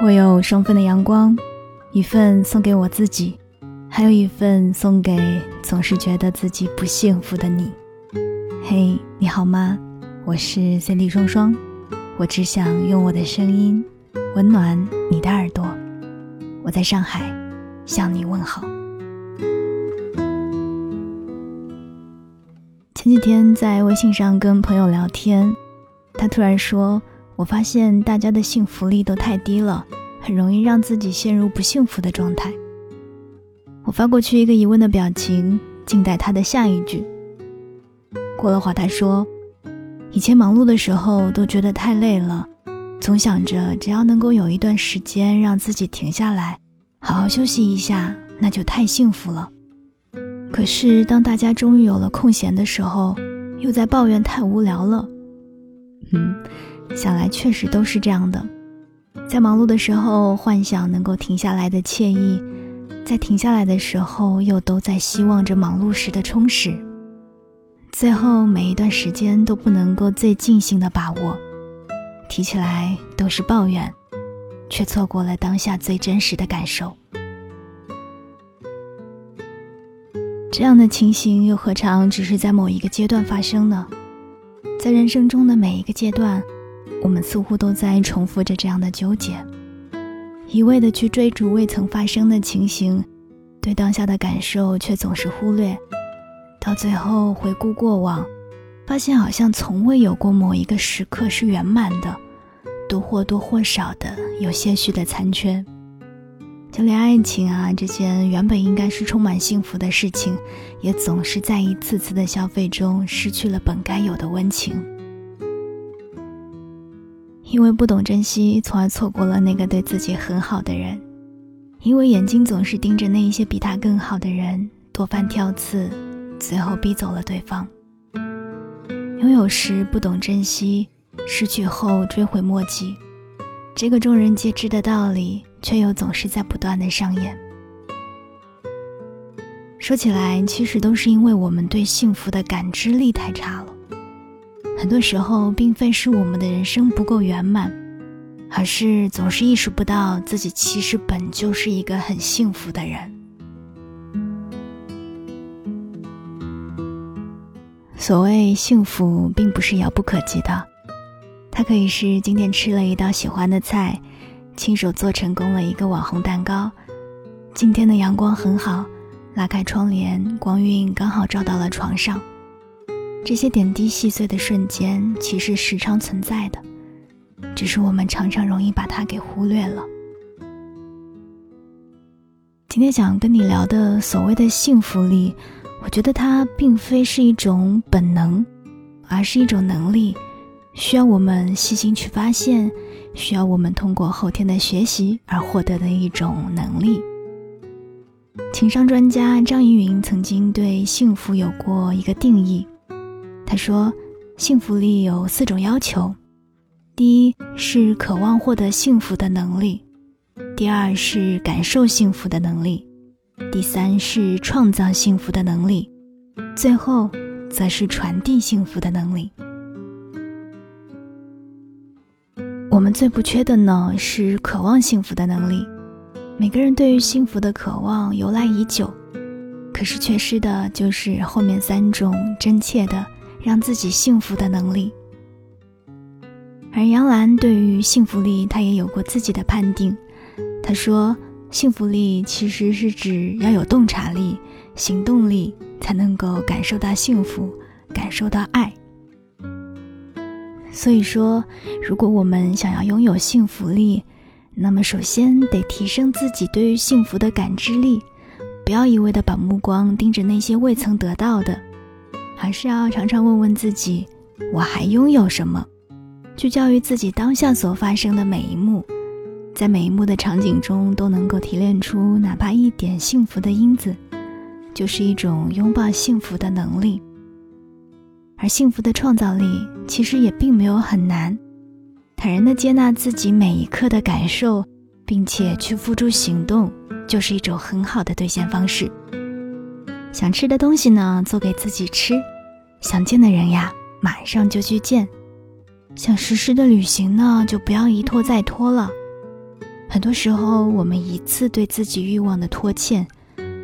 我有双份的阳光，一份送给我自己，还有一份送给总是觉得自己不幸福的你。嘿，你好吗？我是 Cindy 双双，我只想用我的声音温暖你的耳朵。我在上海向你问好。前几天在微信上跟朋友聊天，他突然说：“我发现大家的幸福力都太低了，很容易让自己陷入不幸福的状态。”我发过去一个疑问的表情，静待他的下一句。过了会儿，他说：“以前忙碌的时候都觉得太累了，总想着只要能够有一段时间让自己停下来，好好休息一下，那就太幸福了。”可是，当大家终于有了空闲的时候，又在抱怨太无聊了。嗯，想来确实都是这样的。在忙碌的时候，幻想能够停下来的惬意；在停下来的时候，又都在希望着忙碌时的充实。最后，每一段时间都不能够最尽兴的把握，提起来都是抱怨，却错过了当下最真实的感受。这样的情形又何尝只是在某一个阶段发生呢？在人生中的每一个阶段，我们似乎都在重复着这样的纠结，一味的去追逐未曾发生的情形，对当下的感受却总是忽略，到最后回顾过往，发现好像从未有过某一个时刻是圆满的，都或多或少的有些许的残缺。就连爱情啊，这件原本应该是充满幸福的事情，也总是在一次次的消费中失去了本该有的温情。因为不懂珍惜，从而错过了那个对自己很好的人；因为眼睛总是盯着那一些比他更好的人，多番挑刺，最后逼走了对方。拥有时不懂珍惜，失去后追悔莫及，这个众人皆知的道理。却又总是在不断的上演。说起来，其实都是因为我们对幸福的感知力太差了。很多时候，并非是我们的人生不够圆满，而是总是意识不到自己其实本就是一个很幸福的人。所谓幸福，并不是遥不可及的，它可以是今天吃了一道喜欢的菜。亲手做成功了一个网红蛋糕。今天的阳光很好，拉开窗帘，光晕刚好照到了床上。这些点滴细碎的瞬间，其实时常存在的，只是我们常常容易把它给忽略了。今天想跟你聊的所谓的幸福力，我觉得它并非是一种本能，而是一种能力，需要我们细心去发现。需要我们通过后天的学习而获得的一种能力。情商专家张怡云曾经对幸福有过一个定义，说：幸福力有四种要求，第一是渴望获得幸福的能力，第二是感受幸福的能力，第三是创造幸福的能力，最后则是传递幸福的能力。我们最不缺的呢是渴望幸福的能力。每个人对于幸福的渴望由来已久，可是缺失的就是后面三种真切的让自己幸福的能力。而杨澜对于幸福力，她也有过自己的判定。她说：“幸福力其实是指要有洞察力、行动力，才能够感受到幸福，感受到爱。”所以说，如果我们想要拥有幸福力，那么首先得提升自己对于幸福的感知力，不要一味的把目光盯着那些未曾得到的，还是要常常问问自己：我还拥有什么？去教育自己当下所发生的每一幕，在每一幕的场景中都能够提炼出哪怕一点幸福的因子，就是一种拥抱幸福的能力。而幸福的创造力其实也并没有很难，坦然的接纳自己每一刻的感受，并且去付诸行动，就是一种很好的兑现方式。想吃的东西呢，做给自己吃；想见的人呀，马上就去见；想实施的旅行呢，就不要一拖再拖了。很多时候，我们一次对自己欲望的拖欠，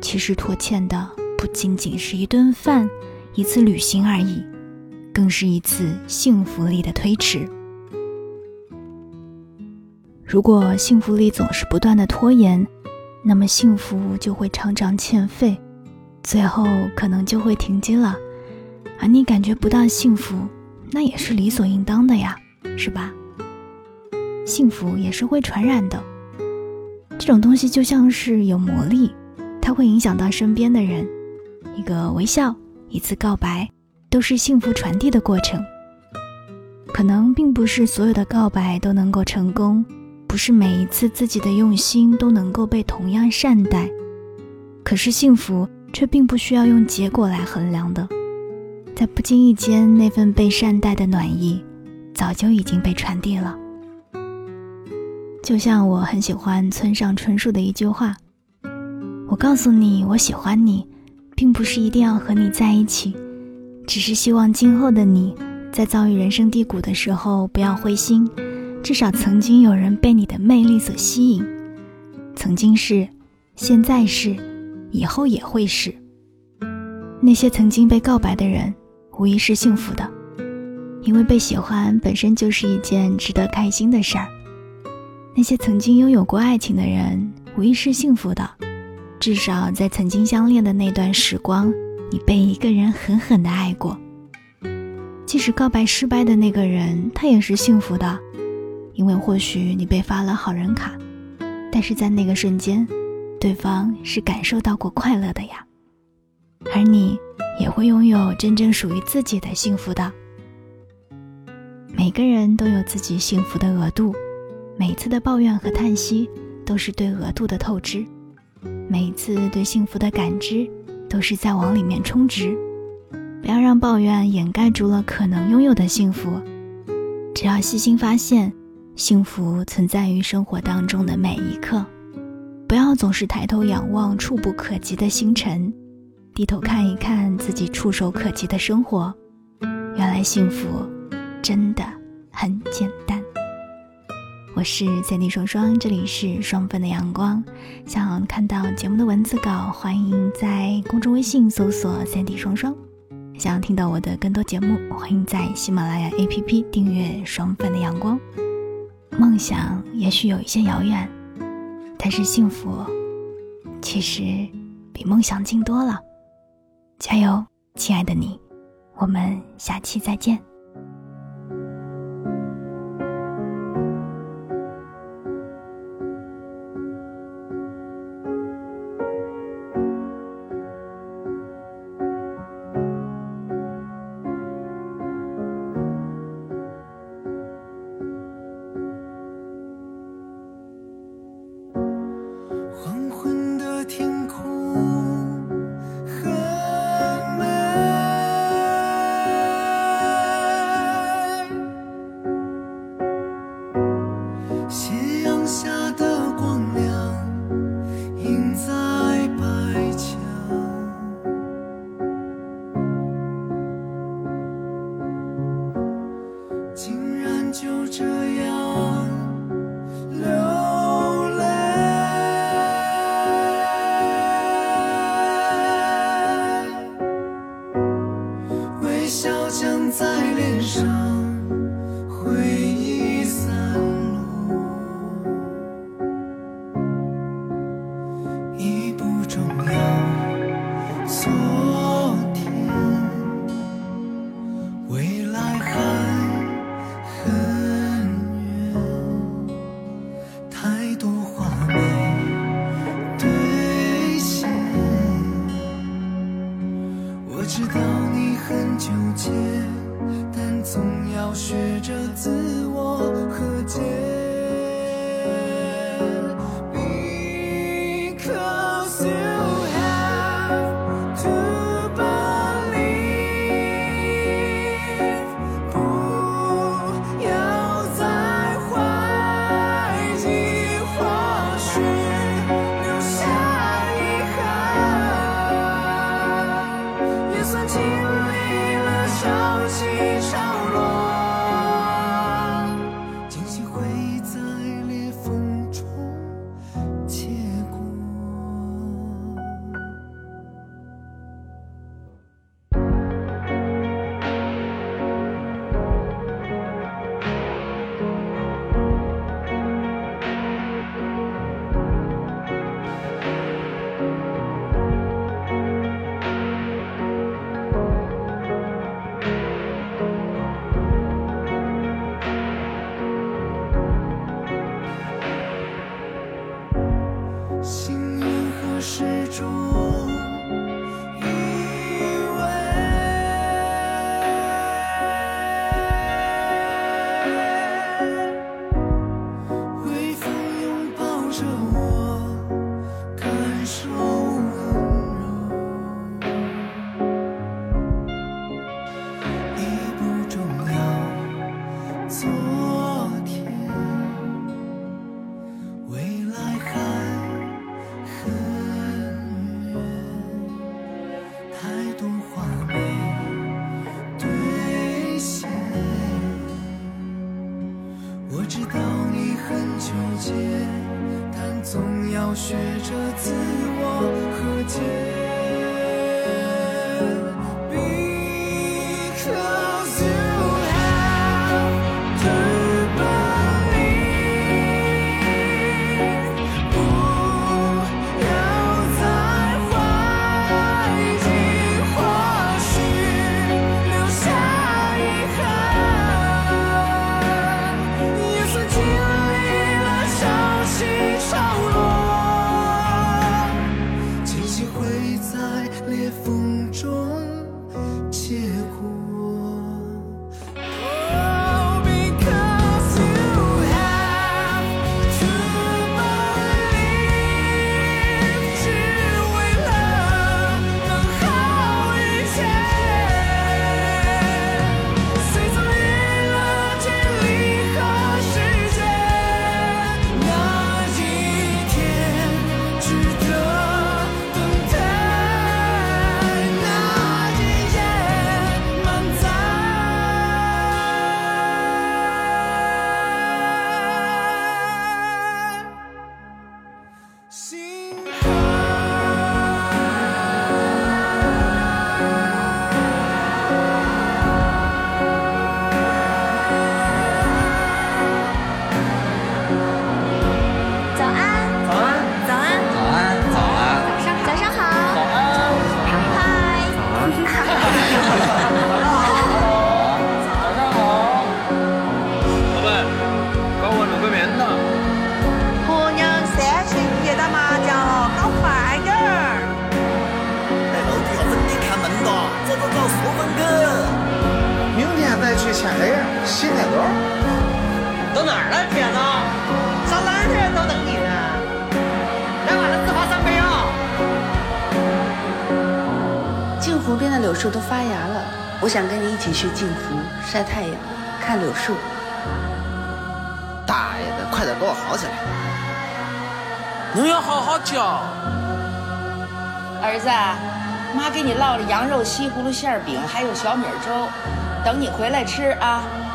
其实拖欠的不仅仅是一顿饭、一次旅行而已，更是一次幸福力的推迟。如果幸福力总是不断的拖延，那么幸福就会常常欠费，最后可能就会停机了。而你感觉不到幸福，那也是理所应当的呀，是吧？幸福也是会传染的，这种东西就像是有魔力，它会影响到身边的人。一个微笑，一次告白，都是幸福传递的过程。可能并不是所有的告白都能够成功。不是每一次自己的用心都能够被同样善待，可是幸福却并不需要用结果来衡量的，在不经意间，那份被善待的暖意，早就已经被传递了。就像我很喜欢村上春树的一句话：“我告诉你我喜欢你，并不是一定要和你在一起，只是希望今后的你，在遭遇人生低谷的时候不要灰心。”至少曾经有人被你的魅力所吸引，曾经是，现在是，以后也会是。那些曾经被告白的人，无疑是幸福的，因为被喜欢本身就是一件值得开心的事儿。那些曾经拥有过爱情的人，无疑是幸福的，至少在曾经相恋的那段时光，你被一个人狠狠的爱过。即使告白失败的那个人，他也是幸福的。因为或许你被发了好人卡，但是在那个瞬间，对方是感受到过快乐的呀，而你也会拥有真正属于自己的幸福的。每个人都有自己幸福的额度，每次的抱怨和叹息都是对额度的透支，每次对幸福的感知都是在往里面充值。不要让抱怨掩盖住了可能拥有的幸福，只要细心发现。幸福存在于生活当中的每一刻，不要总是抬头仰望触不可及的星辰，低头看一看自己触手可及的生活。原来幸福真的很简单。我是三 D 双双，这里是双份的阳光。想看到节目的文字稿，欢迎在公众微信搜索三 D 双双。想要听到我的更多节目，欢迎在喜马拉雅 APP 订阅双份的阳光。梦想也许有一些遥远，但是幸福其实比梦想近多了。加油，亲爱的你，我们下期再见。就这样流泪，微笑僵在脸上，回忆散落，已不重要。所学着自我和解。去牵黑洗太多。到哪儿了，铁子？上哪儿去都等你呢。来晚了，自罚三杯啊！镜湖边的柳树都发芽了，我想跟你一起去镜湖晒太阳，看柳树。大爷的，快点给我好起来！你要好好教。儿子，妈给你烙了羊肉西葫芦馅饼，还有小米粥，等你回来吃啊。